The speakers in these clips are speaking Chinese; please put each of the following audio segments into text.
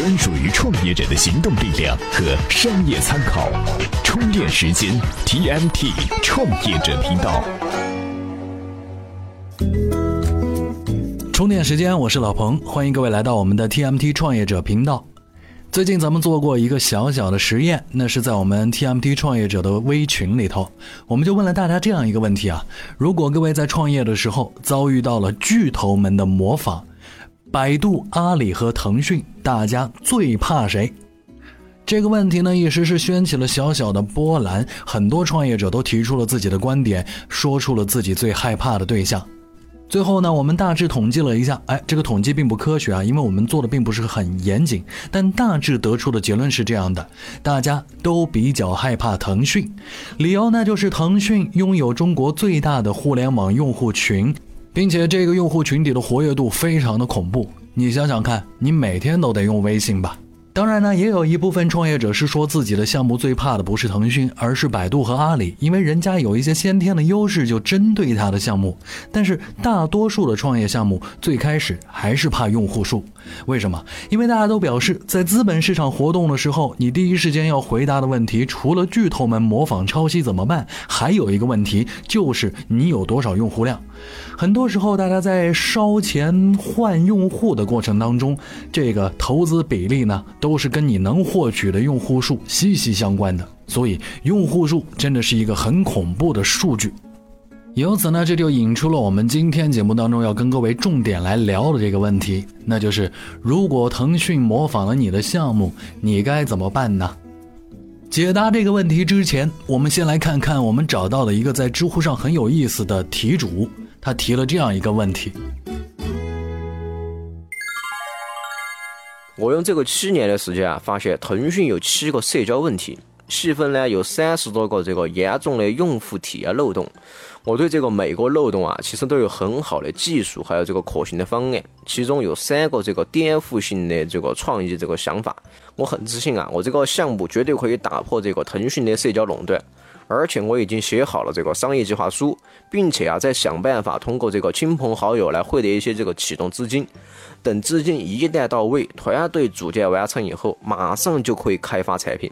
专属于创业者的行动力量和商业参考。充电时间，TMT 创业者频道。充电时间，我是老彭，欢迎各位来到我们的 TMT 创业者频道。最近咱们做过一个小小的实验，那是在我们 TMT 创业者的微群里头，我们就问了大家这样一个问题啊：如果各位在创业的时候遭遇到了巨头们的模仿，百度、阿里和腾讯，大家最怕谁？这个问题呢，一时是掀起了小小的波澜，很多创业者都提出了自己的观点，说出了自己最害怕的对象。最后呢，我们大致统计了一下，哎，这个统计并不科学啊，因为我们做的并不是很严谨。但大致得出的结论是这样的：大家都比较害怕腾讯，理由呢就是腾讯拥有中国最大的互联网用户群，并且这个用户群体的活跃度非常的恐怖。你想想看，你每天都得用微信吧？当然呢，也有一部分创业者是说自己的项目最怕的不是腾讯，而是百度和阿里，因为人家有一些先天的优势，就针对他的项目。但是大多数的创业项目最开始还是怕用户数，为什么？因为大家都表示，在资本市场活动的时候，你第一时间要回答的问题，除了巨头们模仿抄袭怎么办，还有一个问题就是你有多少用户量。很多时候，大家在烧钱换用户的过程当中，这个投资比例呢，都是跟你能获取的用户数息息相关的。所以，用户数真的是一个很恐怖的数据。由此呢，这就引出了我们今天节目当中要跟各位重点来聊的这个问题，那就是如果腾讯模仿了你的项目，你该怎么办呢？解答这个问题之前，我们先来看看我们找到的一个在知乎上很有意思的题主。他提了这样一个问题：我用这个七年的时间啊，发现腾讯有七个社交问题，细分呢有三十多个这个严重的用户体验漏洞。我对这个每个漏洞啊，其实都有很好的技术，还有这个可行的方案。其中有三个这个颠覆性的这个创意这个想法，我很自信啊，我这个项目绝对可以打破这个腾讯的社交垄断。而且我已经写好了这个商业计划书，并且啊，在想办法通过这个亲朋好友来获得一些这个启动资金。等资金一旦到位，团队组建完成以后，马上就可以开发产品。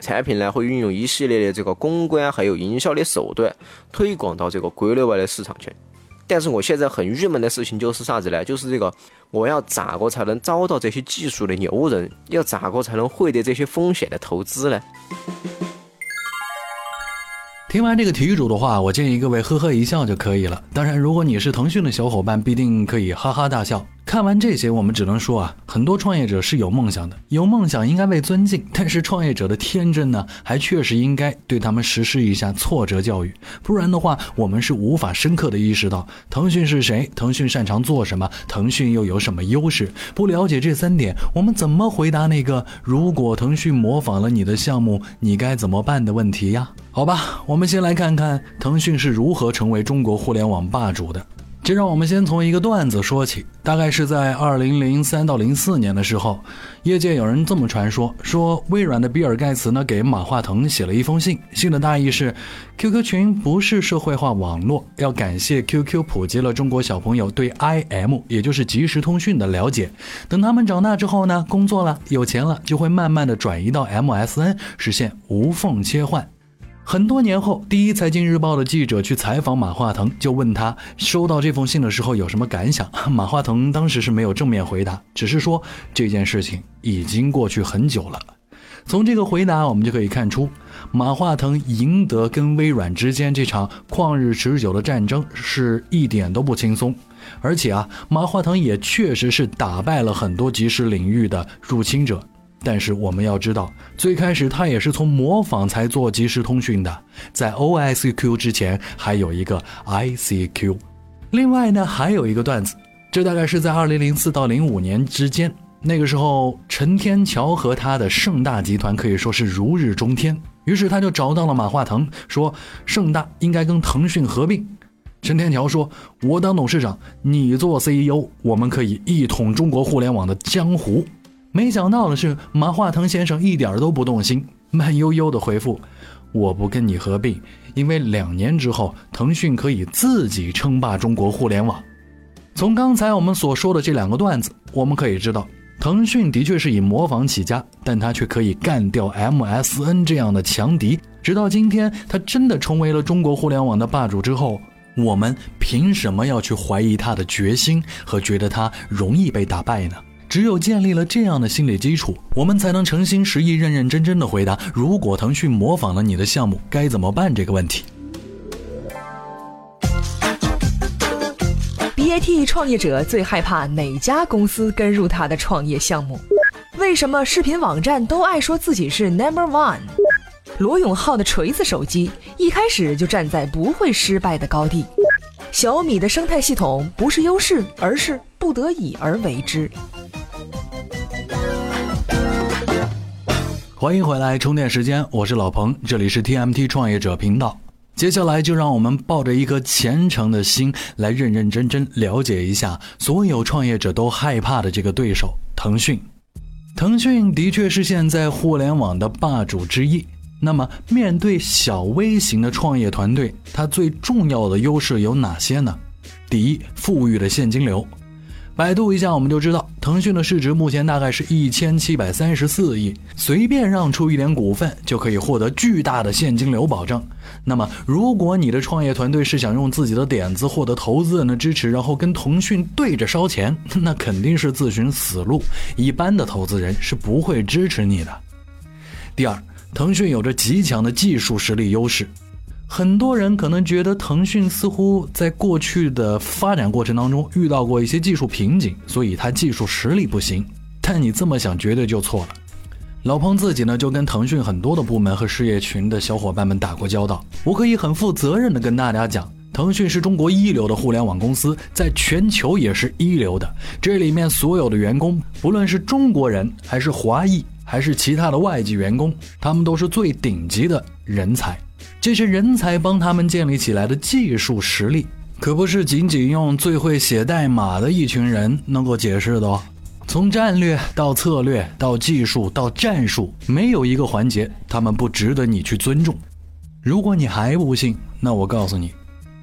产品呢，会运用一系列的这个公关还有营销的手段，推广到这个国内外的市场去。但是我现在很郁闷的事情就是啥子呢？就是这个，我要咋个才能招到这些技术的牛人？要咋个才能获得这些风险的投资呢？听完这个题主的话，我建议各位呵呵一笑就可以了。当然，如果你是腾讯的小伙伴，必定可以哈哈大笑。看完这些，我们只能说啊，很多创业者是有梦想的，有梦想应该被尊敬。但是创业者的天真呢，还确实应该对他们实施一下挫折教育，不然的话，我们是无法深刻的意识到腾讯是谁，腾讯擅长做什么，腾讯又有什么优势。不了解这三点，我们怎么回答那个如果腾讯模仿了你的项目，你该怎么办的问题呀？好吧，我们先来看看腾讯是如何成为中国互联网霸主的。这让我们先从一个段子说起，大概是在二零零三到零四年的时候，业界有人这么传说：说微软的比尔盖茨呢给马化腾写了一封信，信的大意是，QQ 群不是社会化网络，要感谢 QQ 普及了中国小朋友对 IM，也就是即时通讯的了解，等他们长大之后呢，工作了有钱了，就会慢慢的转移到 MSN，实现无缝切换。很多年后，第一财经日报的记者去采访马化腾，就问他收到这封信的时候有什么感想。马化腾当时是没有正面回答，只是说这件事情已经过去很久了。从这个回答，我们就可以看出，马化腾赢得跟微软之间这场旷日持久的战争是一点都不轻松。而且啊，马化腾也确实是打败了很多即时领域的入侵者。但是我们要知道，最开始他也是从模仿才做即时通讯的，在 OSQ 之前还有一个 ICQ。另外呢，还有一个段子，这大概是在2004到05年之间，那个时候陈天桥和他的盛大集团可以说是如日中天，于是他就找到了马化腾，说盛大应该跟腾讯合并。陈天桥说：“我当董事长，你做 CEO，我们可以一统中国互联网的江湖。”没想到的是，马化腾先生一点都不动心，慢悠悠的回复：“我不跟你合并，因为两年之后，腾讯可以自己称霸中国互联网。”从刚才我们所说的这两个段子，我们可以知道，腾讯的确是以模仿起家，但它却可以干掉 MSN 这样的强敌。直到今天，它真的成为了中国互联网的霸主之后，我们凭什么要去怀疑它的决心和觉得它容易被打败呢？只有建立了这样的心理基础，我们才能诚心实意、认认真真的回答：如果腾讯模仿了你的项目，该怎么办？这个问题。BAT 创业者最害怕哪家公司跟入他的创业项目？为什么视频网站都爱说自己是 Number One？罗永浩的锤子手机一开始就站在不会失败的高地。小米的生态系统不是优势，而是不得已而为之。欢迎回来，充电时间，我是老彭，这里是 TMT 创业者频道。接下来就让我们抱着一颗虔诚的心，来认认真真了解一下所有创业者都害怕的这个对手——腾讯。腾讯的确是现在互联网的霸主之一。那么，面对小微型的创业团队，它最重要的优势有哪些呢？第一，富裕的现金流。百度一下，我们就知道，腾讯的市值目前大概是一千七百三十四亿，随便让出一点股份就可以获得巨大的现金流保证。那么，如果你的创业团队是想用自己的点子获得投资人的支持，然后跟腾讯对着烧钱，那肯定是自寻死路。一般的投资人是不会支持你的。第二，腾讯有着极强的技术实力优势。很多人可能觉得腾讯似乎在过去的发展过程当中遇到过一些技术瓶颈，所以它技术实力不行。但你这么想绝对就错了。老彭自己呢就跟腾讯很多的部门和事业群的小伙伴们打过交道，我可以很负责任的跟大家讲，腾讯是中国一流的互联网公司，在全球也是一流的。这里面所有的员工，不论是中国人还是华裔，还是其他的外籍员工，他们都是最顶级的人才。这些人才帮他们建立起来的技术实力，可不是仅仅用最会写代码的一群人能够解释的哦。从战略到策略到技术到战术，没有一个环节他们不值得你去尊重。如果你还不信，那我告诉你，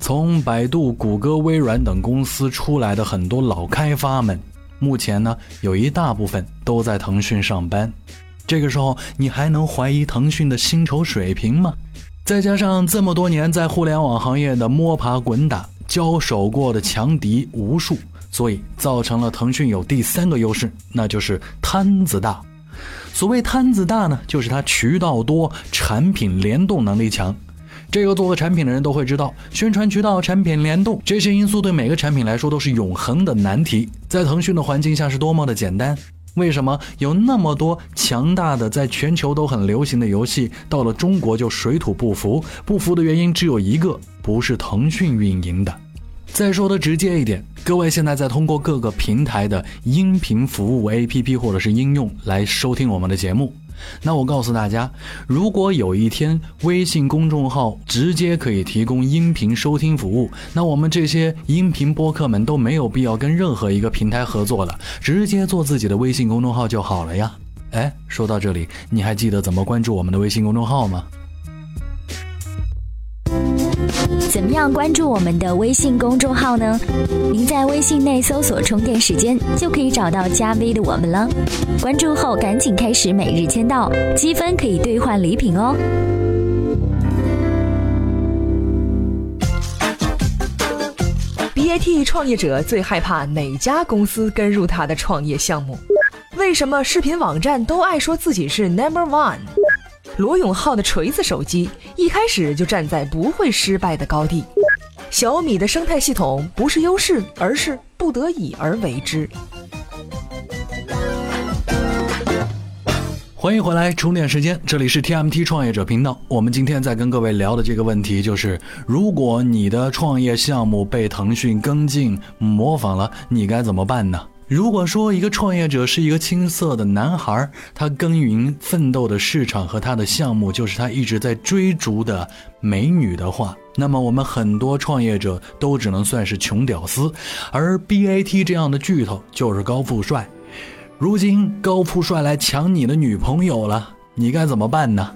从百度、谷歌、微软等公司出来的很多老开发们，目前呢有一大部分都在腾讯上班。这个时候，你还能怀疑腾讯的薪酬水平吗？再加上这么多年在互联网行业的摸爬滚打，交手过的强敌无数，所以造成了腾讯有第三个优势，那就是摊子大。所谓摊子大呢，就是它渠道多，产品联动能力强。这个做过产品的人都会知道，宣传渠道、产品联动这些因素对每个产品来说都是永恒的难题。在腾讯的环境下是多么的简单。为什么有那么多强大的、在全球都很流行的游戏，到了中国就水土不服？不服的原因只有一个，不是腾讯运营的。再说的直接一点，各位现在在通过各个平台的音频服务 APP 或者是应用来收听我们的节目。那我告诉大家，如果有一天微信公众号直接可以提供音频收听服务，那我们这些音频播客们都没有必要跟任何一个平台合作了，直接做自己的微信公众号就好了呀。哎，说到这里，你还记得怎么关注我们的微信公众号吗？怎么样关注我们的微信公众号呢？您在微信内搜索“充电时间”，就可以找到加 V 的我们了。关注后赶紧开始每日签到，积分可以兑换礼品哦。BAT 创业者最害怕哪家公司跟入他的创业项目？为什么视频网站都爱说自己是 Number One？罗永浩的锤子手机一开始就站在不会失败的高地。小米的生态系统不是优势，而是不得已而为之。欢迎回来，充电时间，这里是 TMT 创业者频道。我们今天在跟各位聊的这个问题就是：如果你的创业项目被腾讯跟进模仿了，你该怎么办呢？如果说一个创业者是一个青涩的男孩，他耕耘奋斗的市场和他的项目就是他一直在追逐的美女的话，那么我们很多创业者都只能算是穷屌丝，而 BAT 这样的巨头就是高富帅。如今高富帅来抢你的女朋友了，你该怎么办呢？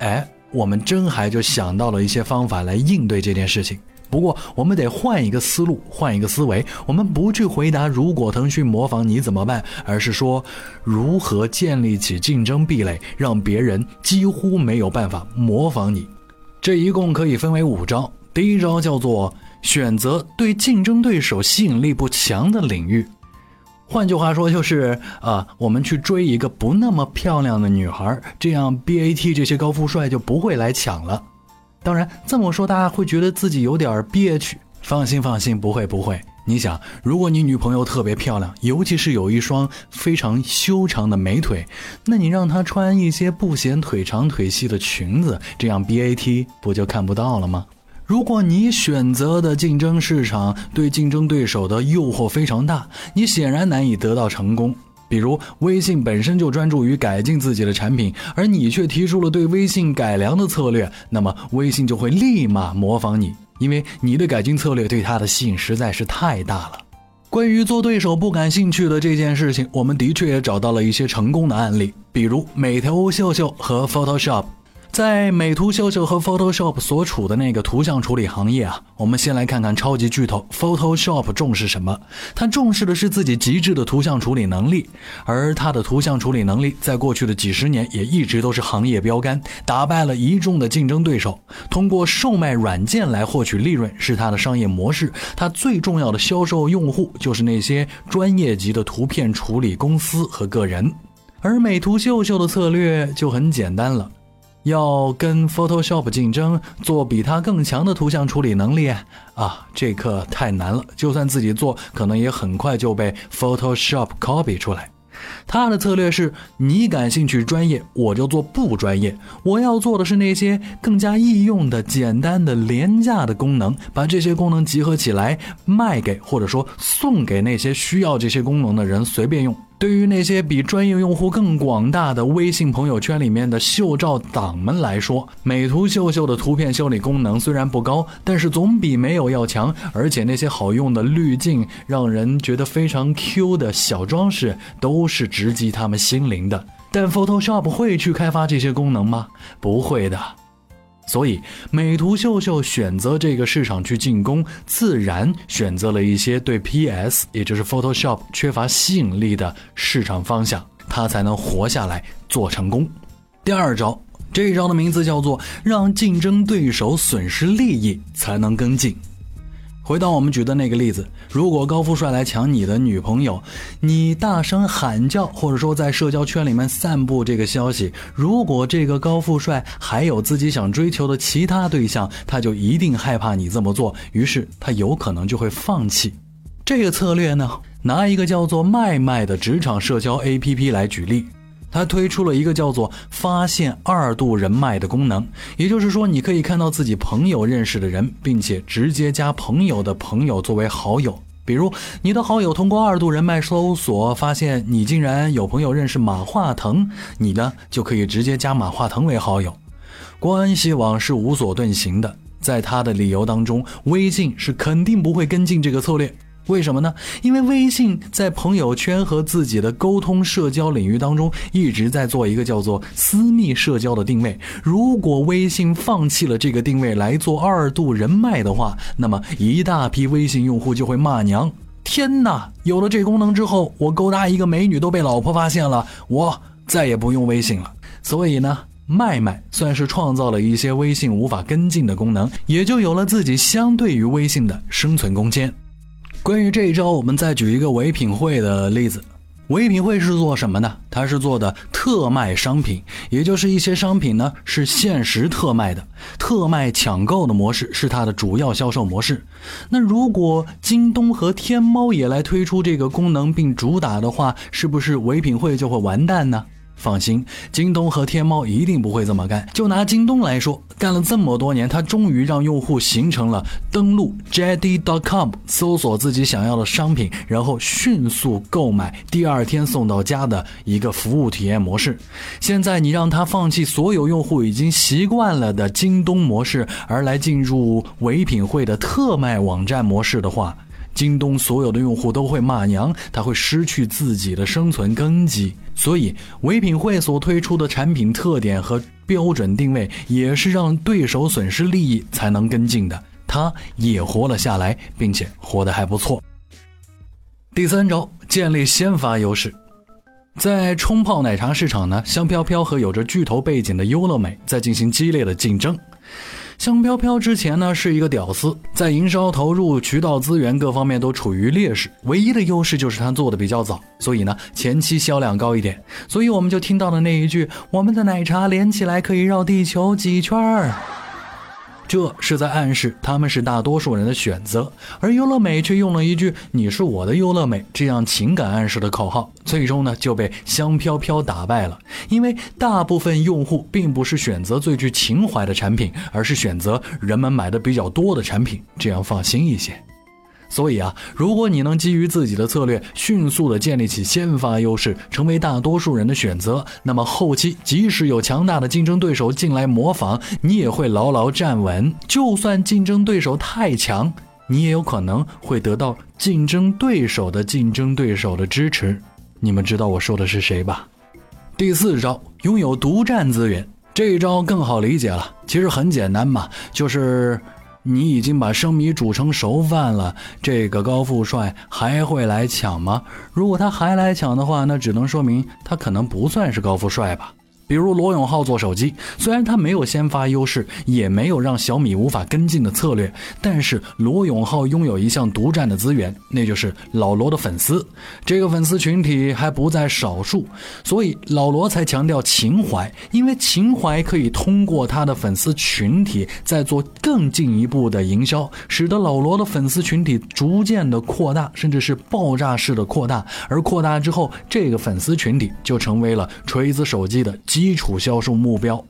哎，我们真还就想到了一些方法来应对这件事情。不过，我们得换一个思路，换一个思维。我们不去回答如果腾讯模仿你怎么办，而是说如何建立起竞争壁垒，让别人几乎没有办法模仿你。这一共可以分为五招。第一招叫做选择对竞争对手吸引力不强的领域。换句话说，就是啊，我们去追一个不那么漂亮的女孩，这样 BAT 这些高富帅就不会来抢了。当然这么说，大家会觉得自己有点憋屈。放心，放心，不会，不会。你想，如果你女朋友特别漂亮，尤其是有一双非常修长的美腿，那你让她穿一些不显腿长腿细的裙子，这样 BAT 不就看不到了吗？如果你选择的竞争市场对竞争对手的诱惑非常大，你显然难以得到成功。比如，微信本身就专注于改进自己的产品，而你却提出了对微信改良的策略，那么微信就会立马模仿你，因为你的改进策略对它的吸引实在是太大了。关于做对手不感兴趣的这件事情，我们的确也找到了一些成功的案例，比如美图秀秀和 Photoshop。在美图秀秀和 Photoshop 所处的那个图像处理行业啊，我们先来看看超级巨头 Photoshop 重视什么？它重视的是自己极致的图像处理能力，而它的图像处理能力在过去的几十年也一直都是行业标杆，打败了一众的竞争对手。通过售卖软件来获取利润是它的商业模式，它最重要的销售用户就是那些专业级的图片处理公司和个人。而美图秀秀的策略就很简单了。要跟 Photoshop 竞争，做比它更强的图像处理能力啊，这可太难了。就算自己做，可能也很快就被 Photoshop copy 出来。他的策略是：你感兴趣专业，我就做不专业。我要做的是那些更加易用的、简单的、廉价的功能，把这些功能集合起来，卖给或者说送给那些需要这些功能的人，随便用。对于那些比专业用户更广大的微信朋友圈里面的秀照党们来说，美图秀秀的图片修理功能虽然不高，但是总比没有要强。而且那些好用的滤镜，让人觉得非常 Q 的小装饰，都是直击他们心灵的。但 Photoshop 会去开发这些功能吗？不会的。所以，美图秀秀选择这个市场去进攻，自然选择了一些对 PS，也就是 Photoshop 缺乏吸引力的市场方向，它才能活下来，做成功。第二招，这一招的名字叫做“让竞争对手损失利益才能跟进”。回到我们举的那个例子，如果高富帅来抢你的女朋友，你大声喊叫，或者说在社交圈里面散布这个消息，如果这个高富帅还有自己想追求的其他对象，他就一定害怕你这么做，于是他有可能就会放弃。这个策略呢，拿一个叫做麦麦的职场社交 APP 来举例。他推出了一个叫做“发现二度人脉”的功能，也就是说，你可以看到自己朋友认识的人，并且直接加朋友的朋友作为好友。比如，你的好友通过二度人脉搜索发现你竟然有朋友认识马化腾，你呢就可以直接加马化腾为好友。关系网是无所遁形的，在他的理由当中，微信是肯定不会跟进这个策略。为什么呢？因为微信在朋友圈和自己的沟通社交领域当中，一直在做一个叫做私密社交的定位。如果微信放弃了这个定位来做二度人脉的话，那么一大批微信用户就会骂娘：天哪！有了这功能之后，我勾搭一个美女都被老婆发现了，我再也不用微信了。所以呢，麦麦算是创造了一些微信无法跟进的功能，也就有了自己相对于微信的生存空间。关于这一招，我们再举一个唯品会的例子。唯品会是做什么的？它是做的特卖商品，也就是一些商品呢是限时特卖的，特卖抢购的模式是它的主要销售模式。那如果京东和天猫也来推出这个功能并主打的话，是不是唯品会就会完蛋呢？放心，京东和天猫一定不会这么干。就拿京东来说，干了这么多年，它终于让用户形成了登录 JD.com 搜索自己想要的商品，然后迅速购买，第二天送到家的一个服务体验模式。现在你让他放弃所有用户已经习惯了的京东模式，而来进入唯品会的特卖网站模式的话，京东所有的用户都会骂娘，他会失去自己的生存根基。所以，唯品会所推出的产品特点和标准定位，也是让对手损失利益才能跟进的。他也活了下来，并且活得还不错。第三招，建立先发优势。在冲泡奶茶市场呢，香飘飘和有着巨头背景的优乐美在进行激烈的竞争。香飘飘之前呢是一个屌丝，在营销投入、渠道资源各方面都处于劣势，唯一的优势就是他做的比较早，所以呢前期销量高一点。所以我们就听到了那一句：“我们的奶茶连起来可以绕地球几圈儿。”这是在暗示他们是大多数人的选择，而优乐美却用了一句“你是我的优乐美”这样情感暗示的口号，最终呢就被香飘飘打败了。因为大部分用户并不是选择最具情怀的产品，而是选择人们买的比较多的产品，这样放心一些。所以啊，如果你能基于自己的策略，迅速的建立起先发优势，成为大多数人的选择，那么后期即使有强大的竞争对手进来模仿，你也会牢牢站稳。就算竞争对手太强，你也有可能会得到竞争对手的竞争对手的支持。你们知道我说的是谁吧？第四招，拥有独占资源，这一招更好理解了。其实很简单嘛，就是。你已经把生米煮成熟饭了，这个高富帅还会来抢吗？如果他还来抢的话，那只能说明他可能不算是高富帅吧。比如罗永浩做手机，虽然他没有先发优势，也没有让小米无法跟进的策略，但是罗永浩拥有一项独占的资源，那就是老罗的粉丝。这个粉丝群体还不在少数，所以老罗才强调情怀，因为情怀可以通过他的粉丝群体再做更进一步的营销，使得老罗的粉丝群体逐渐的扩大，甚至是爆炸式的扩大。而扩大之后，这个粉丝群体就成为了锤子手机的。基础销售目标，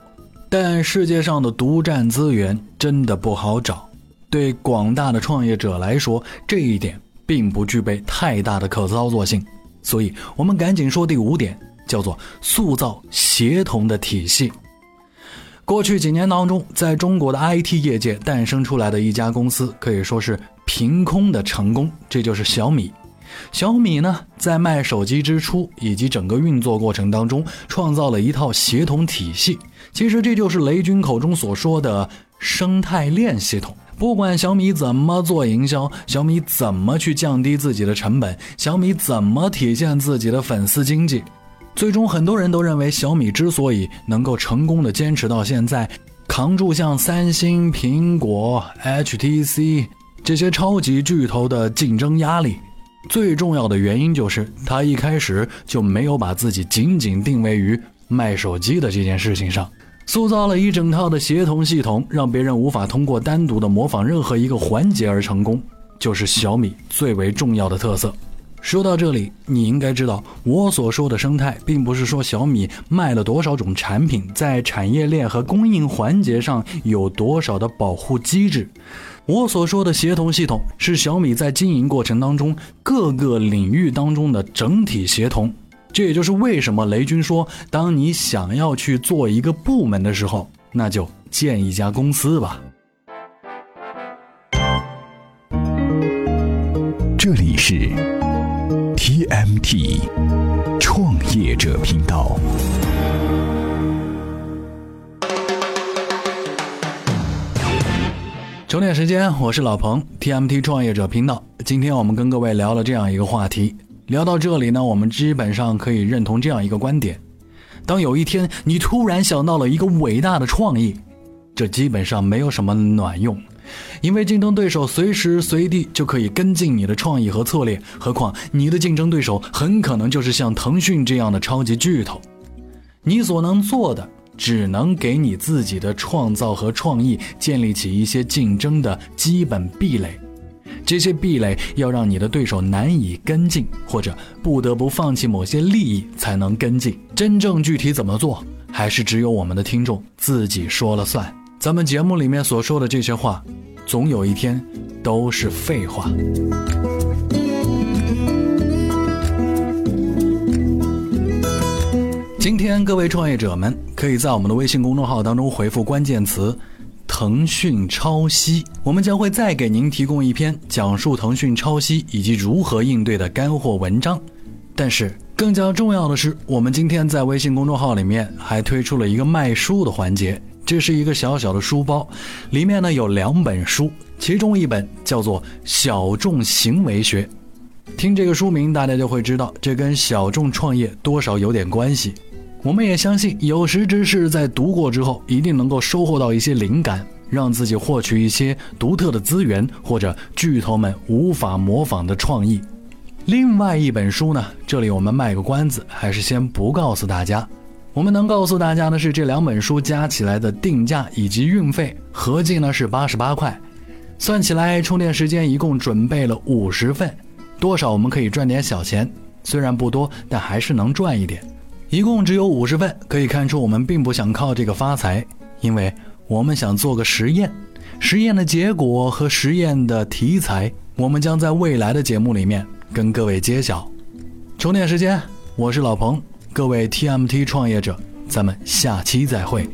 但世界上的独占资源真的不好找。对广大的创业者来说，这一点并不具备太大的可操作性。所以，我们赶紧说第五点，叫做塑造协同的体系。过去几年当中，在中国的 IT 业界诞生出来的一家公司，可以说是凭空的成功，这就是小米。小米呢，在卖手机之初以及整个运作过程当中，创造了一套协同体系。其实这就是雷军口中所说的生态链系统。不管小米怎么做营销，小米怎么去降低自己的成本，小米怎么体现自己的粉丝经济，最终很多人都认为，小米之所以能够成功的坚持到现在，扛住像三星、苹果、HTC 这些超级巨头的竞争压力。最重要的原因就是，他一开始就没有把自己仅仅定位于卖手机的这件事情上，塑造了一整套的协同系统，让别人无法通过单独的模仿任何一个环节而成功，就是小米最为重要的特色。说到这里，你应该知道，我所说的生态，并不是说小米卖了多少种产品，在产业链和供应环节上有多少的保护机制。我所说的协同系统，是小米在经营过程当中各个领域当中的整体协同。这也就是为什么雷军说，当你想要去做一个部门的时候，那就建一家公司吧。者频道。充电时间，我是老彭，TMT 创业者频道。今天我们跟各位聊了这样一个话题，聊到这里呢，我们基本上可以认同这样一个观点：当有一天你突然想到了一个伟大的创意，这基本上没有什么卵用，因为竞争对手随时随地就可以跟进你的创意和策略，何况你的竞争对手很可能就是像腾讯这样的超级巨头，你所能做的。只能给你自己的创造和创意建立起一些竞争的基本壁垒，这些壁垒要让你的对手难以跟进，或者不得不放弃某些利益才能跟进。真正具体怎么做，还是只有我们的听众自己说了算。咱们节目里面所说的这些话，总有一天都是废话。今天各位创业者们可以在我们的微信公众号当中回复关键词“腾讯抄袭”，我们将会再给您提供一篇讲述腾讯抄袭以及如何应对的干货文章。但是更加重要的是，我们今天在微信公众号里面还推出了一个卖书的环节。这是一个小小的书包，里面呢有两本书，其中一本叫做《小众行为学》。听这个书名，大家就会知道这跟小众创业多少有点关系。我们也相信，有识之士在读过之后，一定能够收获到一些灵感，让自己获取一些独特的资源，或者巨头们无法模仿的创意。另外一本书呢，这里我们卖个关子，还是先不告诉大家。我们能告诉大家的是，这两本书加起来的定价以及运费合计呢是八十八块，算起来充电时间一共准备了五十份，多少我们可以赚点小钱，虽然不多，但还是能赚一点。一共只有五十份，可以看出我们并不想靠这个发财，因为我们想做个实验，实验的结果和实验的题材，我们将在未来的节目里面跟各位揭晓。充电时间，我是老彭。各位 TMT 创业者，咱们下期再会。